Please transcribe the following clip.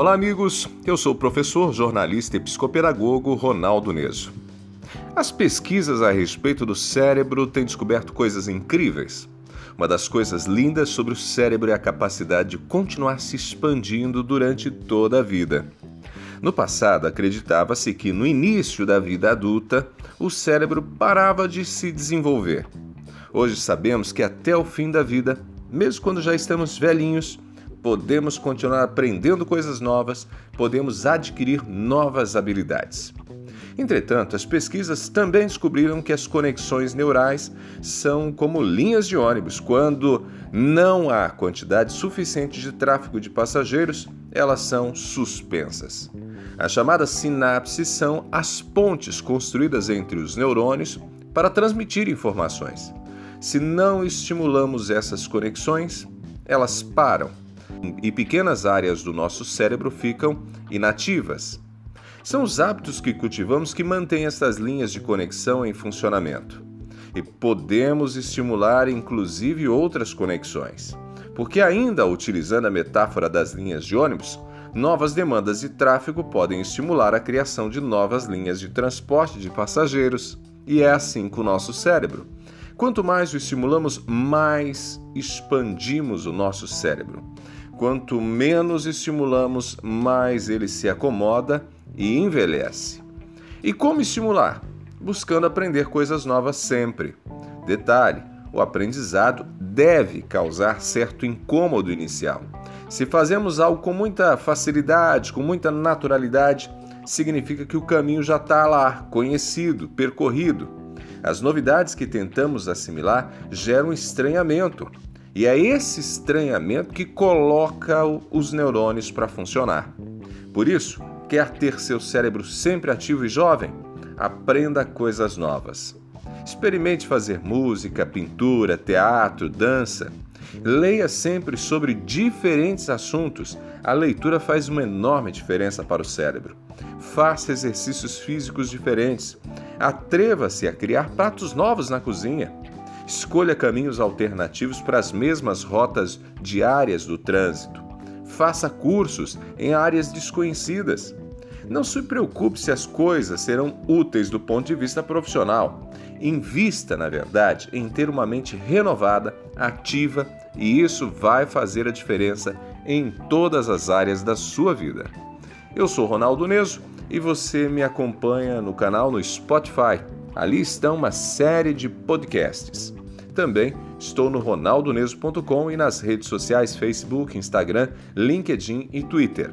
Olá, amigos. Eu sou o professor, jornalista e psicopedagogo Ronaldo Neso. As pesquisas a respeito do cérebro têm descoberto coisas incríveis. Uma das coisas lindas sobre o cérebro é a capacidade de continuar se expandindo durante toda a vida. No passado, acreditava-se que no início da vida adulta, o cérebro parava de se desenvolver. Hoje sabemos que até o fim da vida, mesmo quando já estamos velhinhos, podemos continuar aprendendo coisas novas, podemos adquirir novas habilidades. Entretanto, as pesquisas também descobriram que as conexões neurais são como linhas de ônibus. Quando não há quantidade suficiente de tráfego de passageiros, elas são suspensas. As chamadas sinapses são as pontes construídas entre os neurônios para transmitir informações. Se não estimulamos essas conexões, elas param e pequenas áreas do nosso cérebro ficam inativas. São os hábitos que cultivamos que mantêm essas linhas de conexão em funcionamento. E podemos estimular inclusive outras conexões. Porque, ainda utilizando a metáfora das linhas de ônibus, novas demandas de tráfego podem estimular a criação de novas linhas de transporte de passageiros. E é assim com o nosso cérebro. Quanto mais o estimulamos, mais expandimos o nosso cérebro. Quanto menos estimulamos, mais ele se acomoda e envelhece. E como estimular? Buscando aprender coisas novas sempre. Detalhe: o aprendizado deve causar certo incômodo inicial. Se fazemos algo com muita facilidade, com muita naturalidade, significa que o caminho já está lá, conhecido, percorrido. As novidades que tentamos assimilar geram estranhamento, e é esse estranhamento que coloca os neurônios para funcionar. Por isso, quer ter seu cérebro sempre ativo e jovem? Aprenda coisas novas. Experimente fazer música, pintura, teatro, dança. Leia sempre sobre diferentes assuntos. A leitura faz uma enorme diferença para o cérebro. Faça exercícios físicos diferentes. Atreva-se a criar pratos novos na cozinha. Escolha caminhos alternativos para as mesmas rotas diárias do trânsito. Faça cursos em áreas desconhecidas. Não se preocupe se as coisas serão úteis do ponto de vista profissional. Invista, na verdade, em ter uma mente renovada, ativa, e isso vai fazer a diferença em todas as áreas da sua vida. Eu sou Ronaldo Neso e você me acompanha no canal no Spotify. Ali estão uma série de podcasts. Também estou no ronaldoneso.com e nas redes sociais Facebook, Instagram, LinkedIn e Twitter.